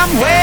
somewhere.